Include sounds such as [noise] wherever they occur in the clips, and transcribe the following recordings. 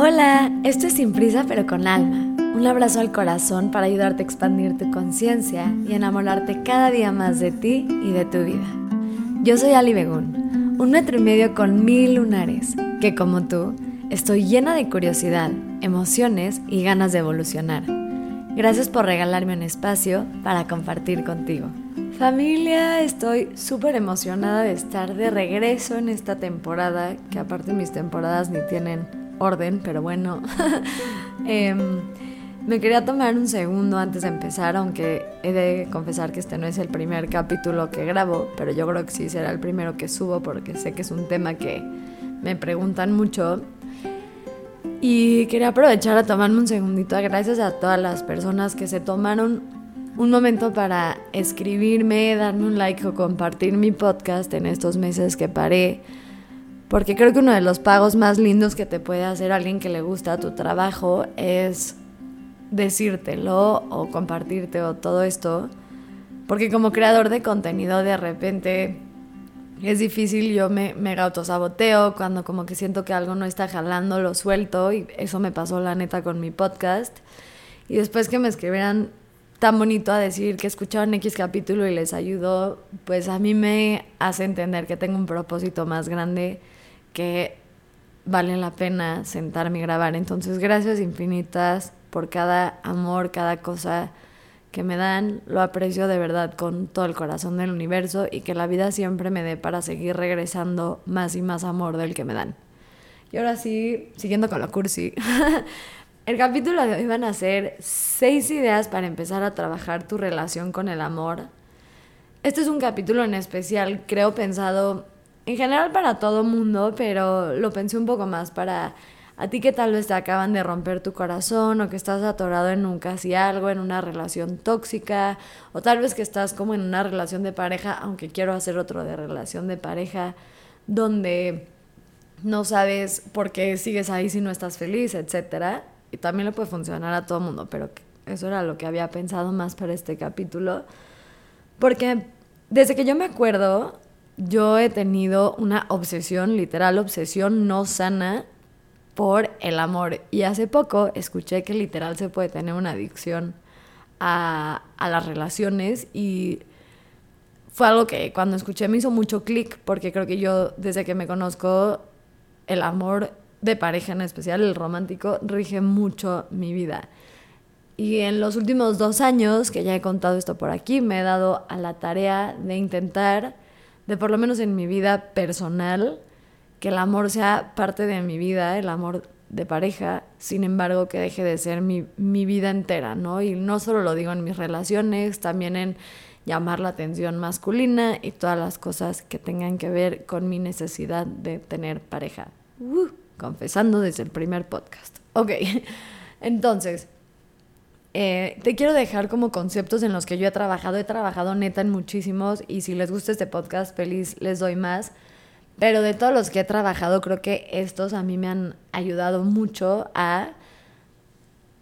Hola, esto es Sin Prisa pero con Alma. Un abrazo al corazón para ayudarte a expandir tu conciencia y enamorarte cada día más de ti y de tu vida. Yo soy Ali Begún, un metro y medio con mil lunares, que como tú, estoy llena de curiosidad, emociones y ganas de evolucionar. Gracias por regalarme un espacio para compartir contigo. Familia, estoy súper emocionada de estar de regreso en esta temporada, que aparte mis temporadas ni tienen orden, pero bueno. [laughs] Em, me quería tomar un segundo antes de empezar, aunque he de confesar que este no es el primer capítulo que grabo, pero yo creo que sí será el primero que subo porque sé que es un tema que me preguntan mucho. Y quería aprovechar a tomarme un segundito, gracias a todas las personas que se tomaron un momento para escribirme, darme un like o compartir mi podcast en estos meses que paré porque creo que uno de los pagos más lindos que te puede hacer alguien que le gusta tu trabajo es decírtelo o compartirte o todo esto. Porque como creador de contenido de repente es difícil, yo me, me autosaboteo cuando como que siento que algo no está jalando, lo suelto y eso me pasó la neta con mi podcast. Y después que me escribieran tan bonito a decir que escucharon X capítulo y les ayudó, pues a mí me hace entender que tengo un propósito más grande que vale la pena sentarme y grabar. Entonces, gracias infinitas por cada amor, cada cosa que me dan. Lo aprecio de verdad con todo el corazón del universo y que la vida siempre me dé para seguir regresando más y más amor del que me dan. Y ahora sí, siguiendo con la cursi. [laughs] El capítulo de hoy van a ser seis ideas para empezar a trabajar tu relación con el amor. Este es un capítulo en especial, creo, pensado en general para todo mundo, pero lo pensé un poco más para a ti que tal vez te acaban de romper tu corazón o que estás atorado en un casi algo, en una relación tóxica, o tal vez que estás como en una relación de pareja, aunque quiero hacer otro de relación de pareja, donde no sabes por qué sigues ahí si no estás feliz, etcétera. Y también le puede funcionar a todo mundo, pero eso era lo que había pensado más para este capítulo. Porque desde que yo me acuerdo, yo he tenido una obsesión, literal obsesión no sana por el amor. Y hace poco escuché que literal se puede tener una adicción a, las relaciones y fue algo que cuando escuché me hizo mucho clic porque creo que yo desde que me conozco el amor de pareja en especial, el romántico, rige mucho mi vida. Y en los últimos dos años, que ya he contado esto por aquí, me he dado a la tarea de intentar de por lo menos en mi vida personal, que el amor sea parte de mi vida, el amor de pareja, sin embargo que deje de ser mi, mi vida entera, ¿no? Y no solo lo digo en mis relaciones, también en llamar la atención masculina y todas las cosas que tengan que ver con mi necesidad de tener pareja. Uh, confesando desde el primer podcast. Ok, [laughs] entonces, eh, te quiero dejar como conceptos en los que yo he trabajado. He trabajado neta en muchísimos y si les gusta este podcast, feliz les doy más. Pero de todos los que he trabajado, creo que estos a mí me han ayudado mucho a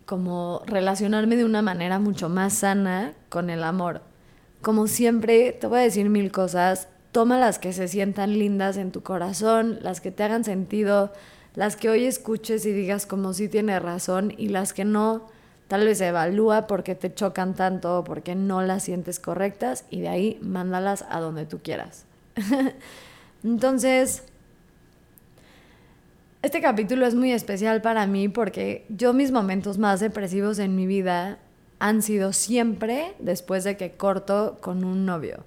como relacionarme de una manera mucho más sana con el amor. Como siempre, te voy a decir mil cosas. Toma las que se sientan lindas en tu corazón, las que te hagan sentido, las que hoy escuches y digas como si tiene razón y las que no Tal vez evalúa por qué te chocan tanto por qué no las sientes correctas y de ahí mándalas a donde tú quieras. [laughs] Entonces, este capítulo es muy especial para mí porque yo mis momentos más depresivos en mi vida han sido siempre después de que corto con un novio.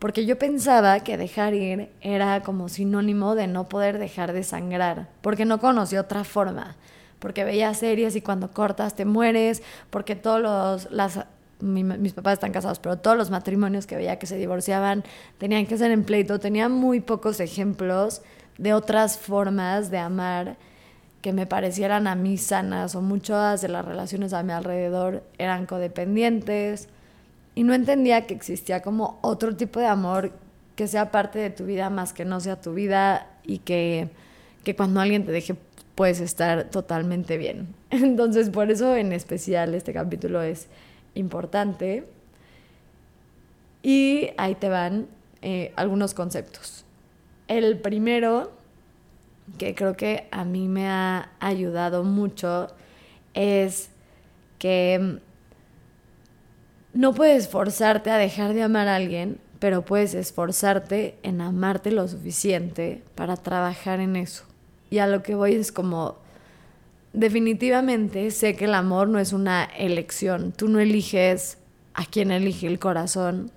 Porque yo pensaba que dejar ir era como sinónimo de no poder dejar de sangrar, porque no conocí otra forma porque veía series y cuando cortas te mueres, porque todos los, las, mis papás están casados, pero todos los matrimonios que veía que se divorciaban tenían que ser en pleito, tenía muy pocos ejemplos de otras formas de amar que me parecieran a mí sanas o muchas de las relaciones a mi alrededor eran codependientes y no entendía que existía como otro tipo de amor que sea parte de tu vida más que no sea tu vida y que, que cuando alguien te deje puedes estar totalmente bien. [laughs] Entonces, por eso en especial este capítulo es importante. Y ahí te van eh, algunos conceptos. El primero que creo que a mí me ha ayudado mucho es que no puedes forzarte a dejar de amar a alguien, pero puedes esforzarte en amarte lo suficiente para trabajar en eso. Y a lo que voy es como, definitivamente sé que el amor no es una elección, tú no eliges a quién elige el corazón,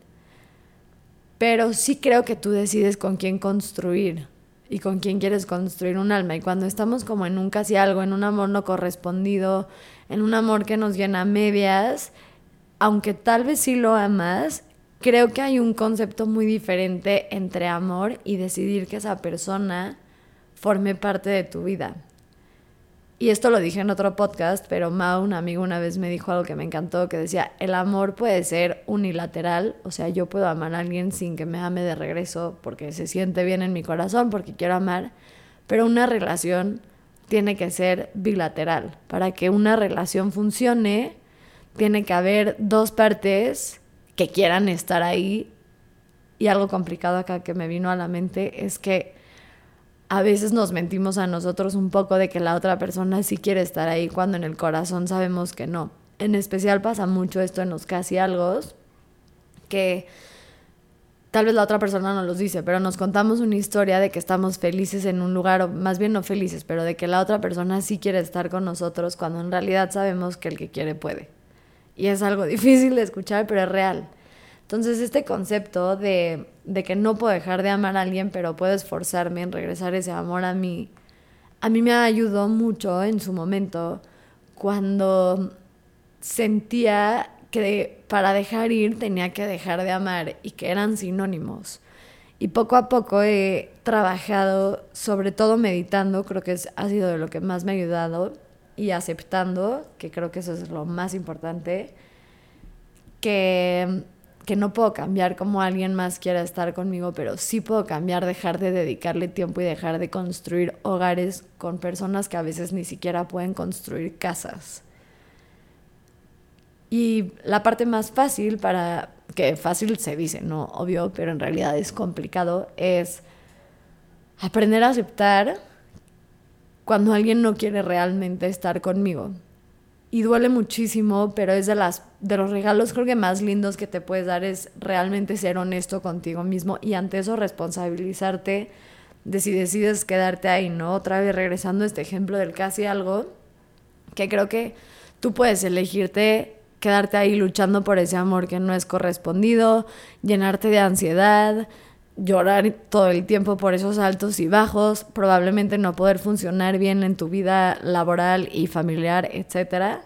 pero sí creo que tú decides con quién construir y con quién quieres construir un alma. Y cuando estamos como en un casi algo, en un amor no correspondido, en un amor que nos llena medias, aunque tal vez sí lo amas, creo que hay un concepto muy diferente entre amor y decidir que esa persona forme parte de tu vida. Y esto lo dije en otro podcast, pero Mao, un amigo, una vez me dijo algo que me encantó, que decía, el amor puede ser unilateral, o sea, yo puedo amar a alguien sin que me ame de regreso porque se siente bien en mi corazón, porque quiero amar, pero una relación tiene que ser bilateral. Para que una relación funcione, tiene que haber dos partes que quieran estar ahí. Y algo complicado acá que me vino a la mente es que a veces nos mentimos a nosotros un poco de que la otra persona sí quiere estar ahí cuando en el corazón sabemos que no. En especial pasa mucho esto en los casi algo que tal vez la otra persona no los dice, pero nos contamos una historia de que estamos felices en un lugar, o más bien no felices, pero de que la otra persona sí quiere estar con nosotros cuando en realidad sabemos que el que quiere puede. Y es algo [laughs] difícil de escuchar, pero es real. Entonces, este concepto de, de, que no puedo dejar de amar a alguien, pero puedo esforzarme en regresar ese amor a mí, a mí me ayudó mucho en su momento cuando sentía que para dejar ir tenía que dejar de amar y que eran sinónimos. Y poco a poco he trabajado, sobre todo meditando, creo que ha sido de lo que más me ha ayudado, y aceptando, que creo que eso es lo más importante, que, que no puedo cambiar como alguien más quiera estar conmigo, pero sí puedo cambiar, dejar de dedicarle tiempo y dejar de construir hogares con personas que a veces ni siquiera pueden construir casas. Y la parte más fácil para, que fácil se dice, no obvio, pero en realidad es complicado, es aprender a aceptar cuando alguien no quiere realmente estar conmigo. Y duele muchísimo, pero es de, las, de los regalos creo que más lindos que te puedes dar es realmente ser honesto contigo mismo y ante eso responsabilizarte de si decides quedarte ahí, ¿no? Otra vez regresando a este ejemplo del casi algo, que creo que tú puedes elegirte quedarte ahí luchando por ese amor que no es correspondido, llenarte de ansiedad, llorar todo el tiempo por esos altos y bajos, probablemente no poder funcionar bien en tu vida laboral y familiar, etcétera,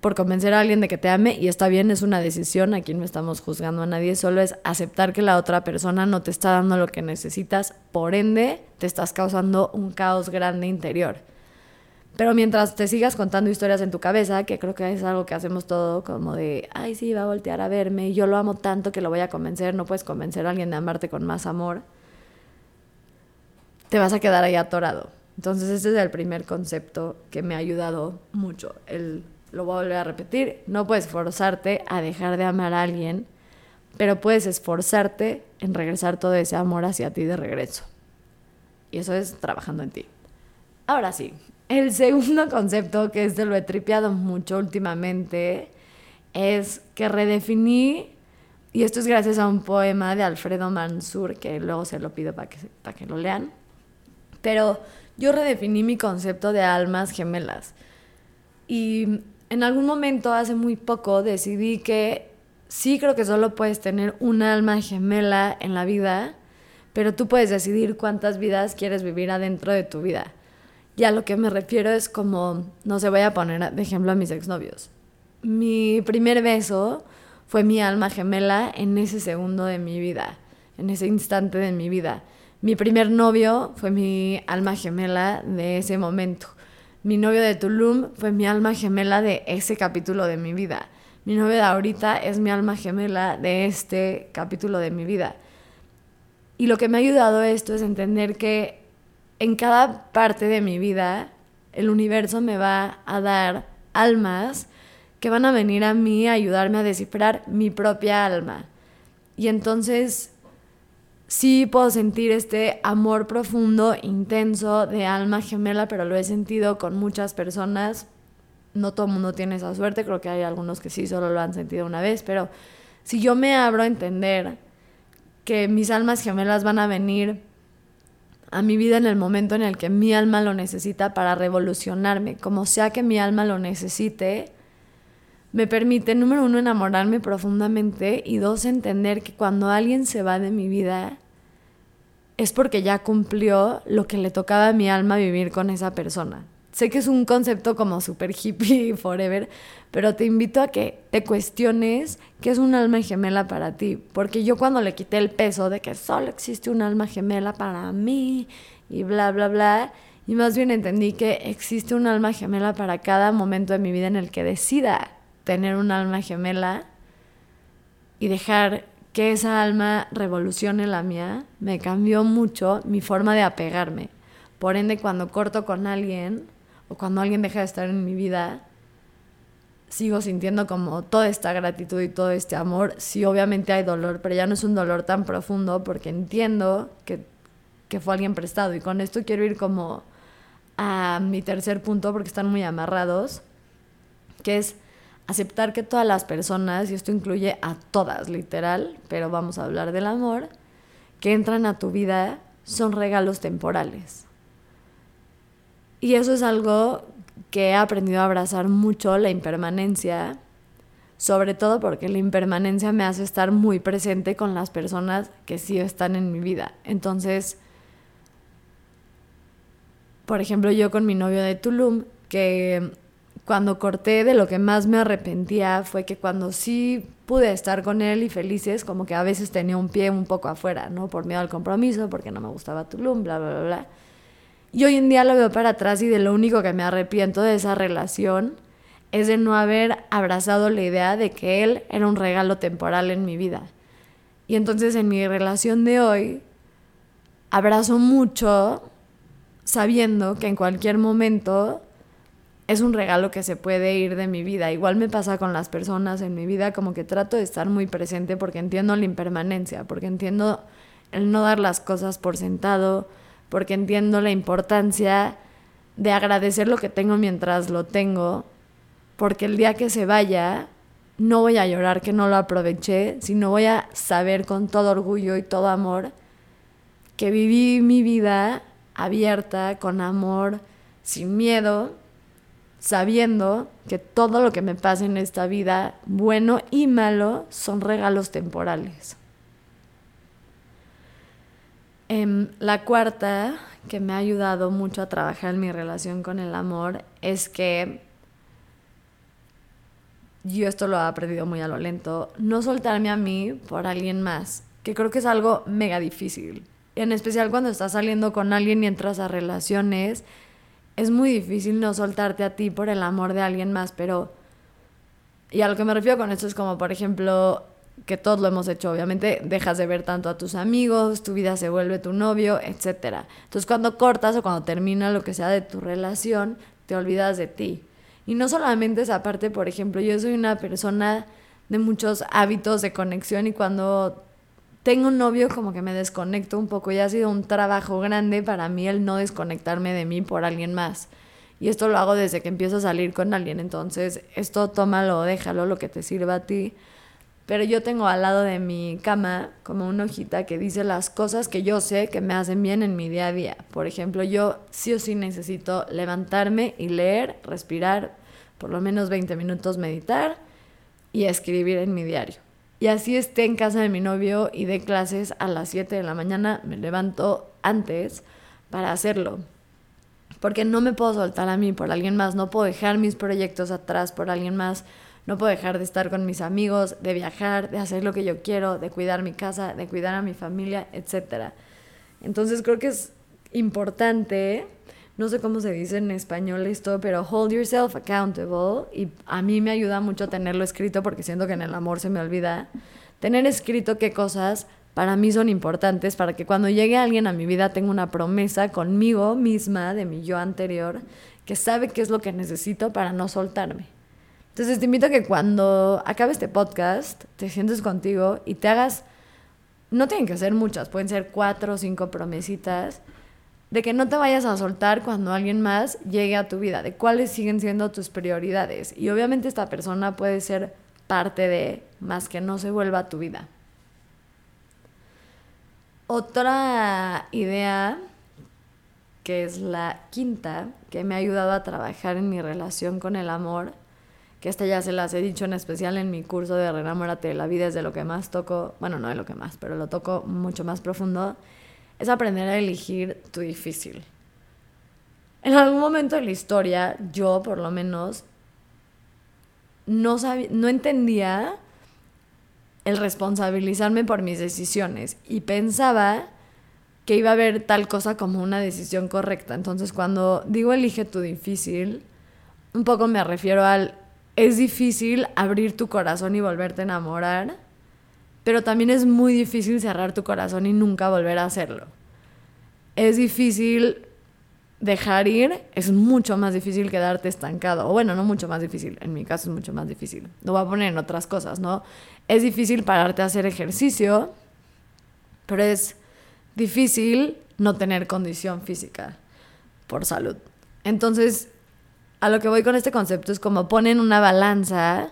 por convencer a alguien de que te ame y está bien, es una decisión, aquí no estamos juzgando a nadie, solo es aceptar que la otra persona no te está dando lo que necesitas, por ende te estás causando un caos grande interior. Pero mientras te sigas contando historias en tu cabeza, que creo que es algo que hacemos todo como de, ay, sí, va a voltear a verme, yo lo amo tanto que lo voy a convencer, no puedes convencer a alguien de amarte con más amor, te vas a quedar ahí atorado. Entonces ese es el primer concepto que me ha ayudado mucho. El, lo voy a volver a repetir, no puedes forzarte a dejar de amar a alguien, pero puedes esforzarte en regresar todo ese amor hacia ti de regreso. Y eso es trabajando en ti. Ahora sí, el segundo [laughs] concepto, que este lo he tripeado mucho últimamente, es que redefiní, y esto es gracias a un poema de Alfredo Mansur, que luego se lo pido para que, para que lo lean, pero yo redefiní mi concepto de almas gemelas. Y en algún momento, hace muy poco, decidí que sí creo que solo puedes tener un alma gemela en la vida, pero tú puedes decidir cuántas vidas quieres vivir adentro de tu vida. Y a lo que me refiero es como, no se voy a poner de ejemplo a mis exnovios. Mi primer beso fue mi alma gemela en ese segundo de mi vida, en ese instante de mi vida. Mi primer novio fue mi alma gemela de ese momento. Mi novio de Tulum fue mi alma gemela de ese capítulo de mi vida. Mi novio de ahorita es mi alma gemela de este capítulo de mi vida. Y lo que me ha ayudado esto es entender que en cada parte de mi vida el universo me va a dar almas que van a venir a mí a ayudarme a descifrar mi propia alma. Y entonces, sí puedo sentir este amor profundo, intenso, de alma gemela, pero lo he sentido con muchas personas. No todo el mundo tiene esa suerte, creo que hay algunos que sí solo lo han sentido una vez, pero si yo me abro a entender que mis almas gemelas van a venir a mi vida en el momento en el que mi alma lo necesita para revolucionarme, como sea que mi alma lo necesite, me permite, número uno, enamorarme profundamente y dos, entender que cuando alguien se va de mi vida es porque ya cumplió lo que le tocaba a mi alma vivir con esa persona. Sé que es un concepto como super hippie [laughs] forever, pero te invito a que te cuestiones qué es un alma gemela para ti. Porque yo cuando le quité el peso de que solo existe un alma gemela para mí y bla, bla, bla, y más bien entendí que existe un alma gemela para cada momento de mi vida en el que decida tener un alma gemela y dejar que esa alma revolucione la mía, me cambió mucho mi forma de apegarme. Por ende, cuando corto con alguien, o cuando alguien deja de estar en mi vida, sigo sintiendo como toda esta gratitud y todo este amor. Sí, obviamente hay dolor, pero ya no es un dolor tan profundo porque entiendo que, que fue alguien prestado. Y con esto quiero ir como a mi tercer punto porque están muy amarrados, que es aceptar que todas las personas, y esto incluye a todas literal, pero vamos a hablar del amor, que entran a tu vida son regalos temporales. Y eso es algo que he aprendido a abrazar mucho, la impermanencia, sobre todo porque la impermanencia me hace estar muy presente con las personas que sí están en mi vida. Entonces, por ejemplo, yo con mi novio de Tulum, que cuando corté de lo que más me arrepentía fue que cuando sí pude estar con él y felices, como que a veces tenía un pie un poco afuera, ¿no? Por miedo al compromiso, porque no me gustaba Tulum, bla, bla, bla, bla. Y hoy en día lo veo para atrás y de lo único que me arrepiento de esa relación es de no haber abrazado la idea de que él era un regalo temporal en mi vida. Y entonces en mi relación de hoy abrazo mucho sabiendo que en cualquier momento es un regalo que se puede ir de mi vida. Igual me pasa con las personas en mi vida, como que trato de estar muy presente porque entiendo la impermanencia, porque entiendo el no dar las cosas por sentado, porque entiendo la importancia de agradecer lo que tengo mientras lo tengo, porque el día que se vaya no voy a llorar que no lo aproveché, sino voy a saber con todo orgullo y todo amor que viví mi vida abierta, con amor, sin miedo, sabiendo que todo lo que me pasa en esta vida, bueno y malo, son regalos temporales. Em, la cuarta, que me ha ayudado mucho a trabajar en mi relación con el amor, es que yo esto lo he aprendido muy a lo lento, no soltarme a mí por alguien más, que creo que es algo mega difícil. En especial cuando estás saliendo con alguien y entras a relaciones, es muy difícil no soltarte a ti por el amor de alguien más, pero... Y a lo que me refiero con esto es como, por ejemplo, que todos lo hemos hecho, obviamente dejas de ver tanto a tus amigos, tu vida se vuelve tu novio, etc. Entonces cuando cortas o cuando termina lo que sea de tu relación, te olvidas de ti. Y no solamente esa parte, por ejemplo, yo soy una persona de muchos hábitos de conexión y cuando tengo un novio como que me desconecto un poco y ha sido un trabajo grande para mí el no desconectarme de mí por alguien más. Y esto lo hago desde que empiezo a salir con alguien, entonces esto tómalo, déjalo, lo que te sirva a ti pero yo tengo al lado de mi cama como una hojita que dice las cosas que yo sé que me hacen bien en mi día a día. Por ejemplo, yo sí o sí necesito levantarme y leer, respirar, por lo menos 20 minutos meditar y escribir en mi diario. Y así esté en casa de mi novio y de clases a las 7 de la mañana, me levanto antes para hacerlo. Porque no me puedo soltar a mí por alguien más, no puedo dejar mis proyectos atrás por alguien más no puedo dejar de estar con mis amigos, de viajar, de hacer lo que yo quiero, de cuidar mi casa, de cuidar a mi familia, etc. Entonces creo que es importante, no sé cómo se dice en español esto, pero hold yourself accountable y a mí me ayuda mucho tenerlo escrito porque siento que en el amor se me olvida. Tener escrito qué cosas para mí son importantes para que cuando llegue alguien a mi vida tenga una promesa conmigo misma de mi yo anterior que sabe qué es lo que necesito para no soltarme. Entonces te invito a que cuando acabe este podcast te sientes contigo y te hagas no tienen que ser muchas, pueden ser cuatro o cinco promesitas de que no te vayas a soltar cuando alguien más llegue a tu vida, de cuáles siguen siendo tus prioridades. Y obviamente esta persona puede ser parte de, más que no se vuelva a tu vida. Otra idea, que es la quinta, que me ha ayudado a trabajar en mi relación con el amor, que esta ya se las he dicho en especial en mi curso de Renamórate la vida, es de lo que más toco, bueno, no de lo que más, pero lo toco mucho más profundo, es aprender a elegir tu difícil. En algún momento de la historia, yo por lo menos, no, no entendía el responsabilizarme por mis decisiones y pensaba que iba a haber tal cosa como una decisión correcta. Entonces cuando digo elige tu difícil, un poco me refiero al es difícil abrir tu corazón y volverte a enamorar, pero también es muy difícil cerrar tu corazón y nunca volver a hacerlo. Es difícil dejar ir, es mucho más difícil quedarte estancado. O bueno, no mucho más difícil, en mi caso es mucho más difícil. Lo voy a poner en otras cosas, ¿no? Es difícil pararte a hacer ejercicio, pero es difícil no tener condición física por salud. Entonces, a lo que voy con este concepto es como ponen una balanza,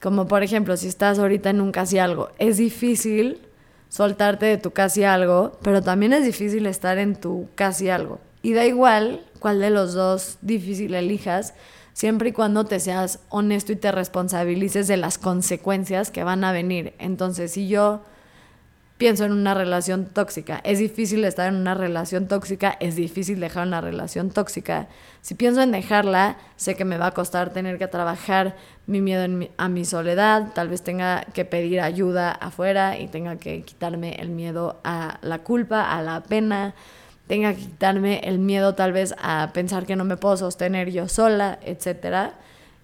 como por ejemplo, si estás ahorita en un casi algo, es difícil soltarte de tu casi algo, pero también es difícil estar en tu casi algo. Y da igual cuál de los dos difícil elijas, siempre y cuando te seas honesto y te responsabilices de las consecuencias que van a venir. Entonces, si yo pienso en una relación tóxica. Es difícil estar en una relación tóxica, es difícil dejar una relación tóxica. Si pienso en dejarla, sé que me va a costar tener que trabajar mi miedo a mi soledad, tal vez tenga que pedir ayuda afuera y tenga que quitarme el miedo a la culpa, a la pena, tenga que quitarme el miedo tal vez a pensar que no me puedo sostener yo sola, etc.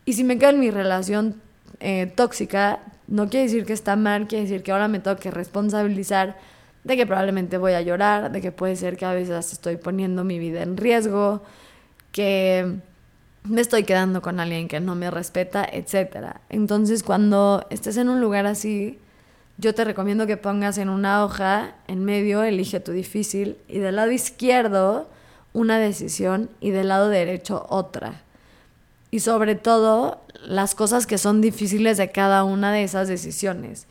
Y si me quedo en mi relación eh, tóxica, no quiere decir que está mal, quiere decir que ahora me tengo que responsabilizar de que probablemente voy a llorar, de que puede ser que a veces estoy poniendo mi vida en riesgo, que me estoy quedando con alguien que no me respeta, etc. Entonces, cuando estés en un lugar así, yo te recomiendo que pongas en una hoja, en medio, elige tu difícil, y del lado izquierdo, una decisión, y del lado derecho, otra y sobre todo las cosas que son difíciles de cada una de esas decisiones.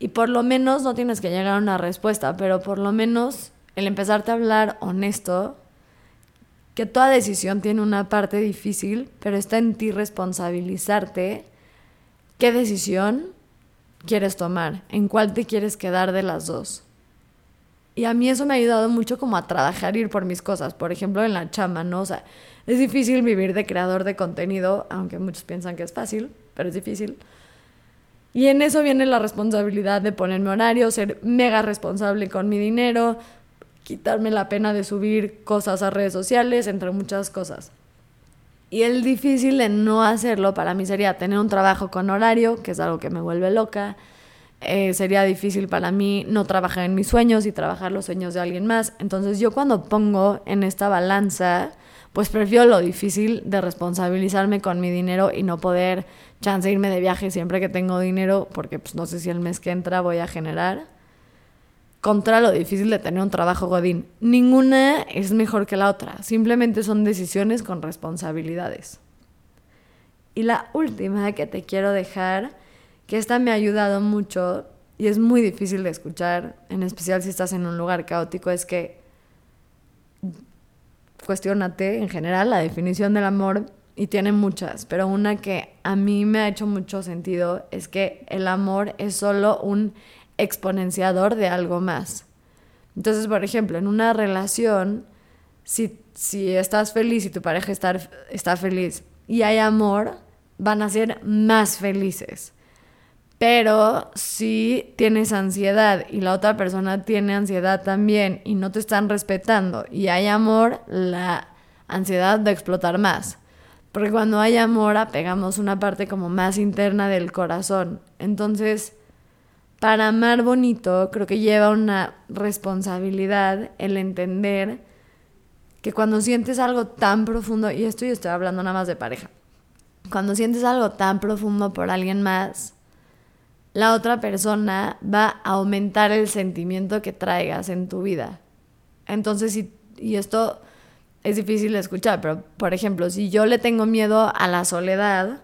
Y por lo menos no tienes que llegar a una respuesta, pero por lo menos el empezarte a hablar honesto, que toda decisión tiene una parte difícil, pero está en ti responsabilizarte qué decisión quieres tomar, en cuál te quieres quedar de las dos. Y a mí eso me ha ayudado mucho como a trabajar, ir por mis cosas. Por ejemplo, en la chama, ¿no? O sea, es difícil vivir de creador de contenido, aunque muchos piensan que es fácil, pero es difícil. Y en eso viene la responsabilidad de ponerme horario, ser mega responsable con mi dinero, quitarme la pena de subir cosas a redes sociales, entre muchas cosas. Y el difícil de no hacerlo para mí sería tener un trabajo con horario, que es algo que me vuelve loca. Eh, sería difícil para mí no trabajar en mis sueños y trabajar los sueños de alguien más. Entonces yo cuando pongo en esta balanza pues prefiero lo difícil de responsabilizarme con mi dinero y no poder chance irme de viaje siempre que tengo dinero, porque pues no sé si el mes que entra voy a generar, contra lo difícil de tener un trabajo godín. Ninguna es mejor que la otra, simplemente son decisiones con responsabilidades. Y la última que te quiero dejar, que esta me ha ayudado mucho y es muy difícil de escuchar, en especial si estás en un lugar caótico, es que cuestionate en general la definición del amor y tiene muchas, pero una que a mí me ha hecho mucho sentido es que el amor es solo un exponenciador de algo más. Entonces, por ejemplo, en una relación, si, si estás feliz y tu pareja está, está feliz y hay amor, van a ser más felices. Pero si tienes ansiedad y la otra persona tiene ansiedad también y no te están respetando y hay amor, la ansiedad va a explotar más. Porque cuando hay amor apegamos una parte como más interna del corazón. Entonces, para amar bonito, creo que lleva una responsabilidad el entender que cuando sientes algo tan profundo, y esto yo estoy hablando nada más de pareja, cuando sientes algo tan profundo por alguien más, la otra persona va a aumentar el sentimiento que traigas en tu vida. Entonces, y esto es difícil de escuchar, pero por ejemplo, si yo le tengo miedo a la soledad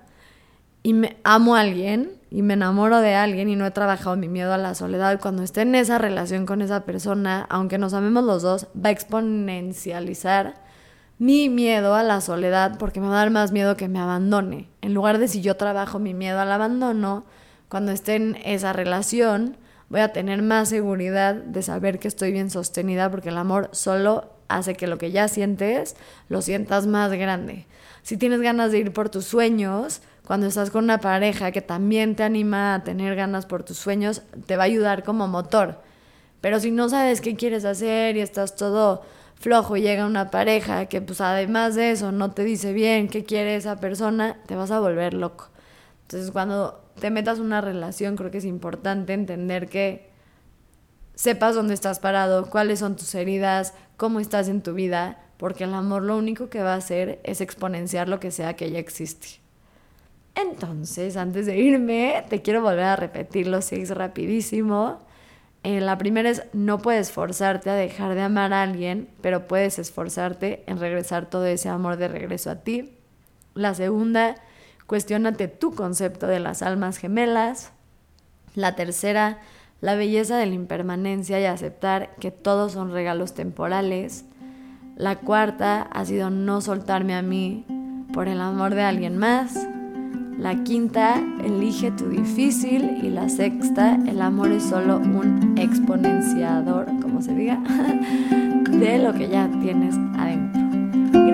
y me amo a alguien y me enamoro de alguien y no he trabajado mi miedo a la soledad, cuando esté en esa relación con esa persona, aunque nos amemos los dos, va a exponencializar mi miedo a la soledad porque me va a dar más miedo que me abandone. En lugar de si yo trabajo mi miedo al abandono, cuando esté en esa relación, voy a tener más seguridad de saber que estoy bien sostenida porque el amor solo hace que lo que ya sientes lo sientas más grande. Si tienes ganas de ir por tus sueños, cuando estás con una pareja que también te anima a tener ganas por tus sueños, te va a ayudar como motor. Pero si no sabes qué quieres hacer y estás todo flojo y llega una pareja que pues además de eso no te dice bien qué quiere esa persona, te vas a volver loco. Entonces cuando te metas una relación creo que es importante entender que sepas dónde estás parado, cuáles son tus heridas, cómo estás en tu vida, porque el amor lo único que va a hacer es exponenciar lo que sea que ya existe. Entonces, antes de irme, te quiero volver a repetir los seis rapidísimo. Eh, la primera es, no puedes forzarte a dejar de amar a alguien, pero puedes esforzarte en regresar todo ese amor de regreso a ti. La segunda, cuestionate tu concepto de las almas gemelas. La tercera, la belleza de la impermanencia y aceptar que todos son regalos temporales. La cuarta ha sido no soltarme a mí por el amor de alguien más. La quinta, elige tu difícil. Y la sexta, el amor es solo un exponenciador, como se diga, [laughs] de lo que ya tienes adentro.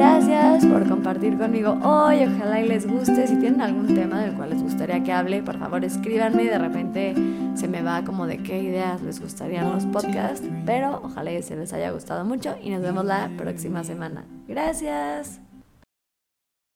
Gracias por compartir conmigo hoy. Ojalá y les guste. Si tienen algún tema del cual les gustaría que hable, por favor escríbanme. De repente se me va como de qué ideas les gustarían los podcasts. Pero ojalá y se les haya gustado mucho y nos vemos la próxima semana. Gracias.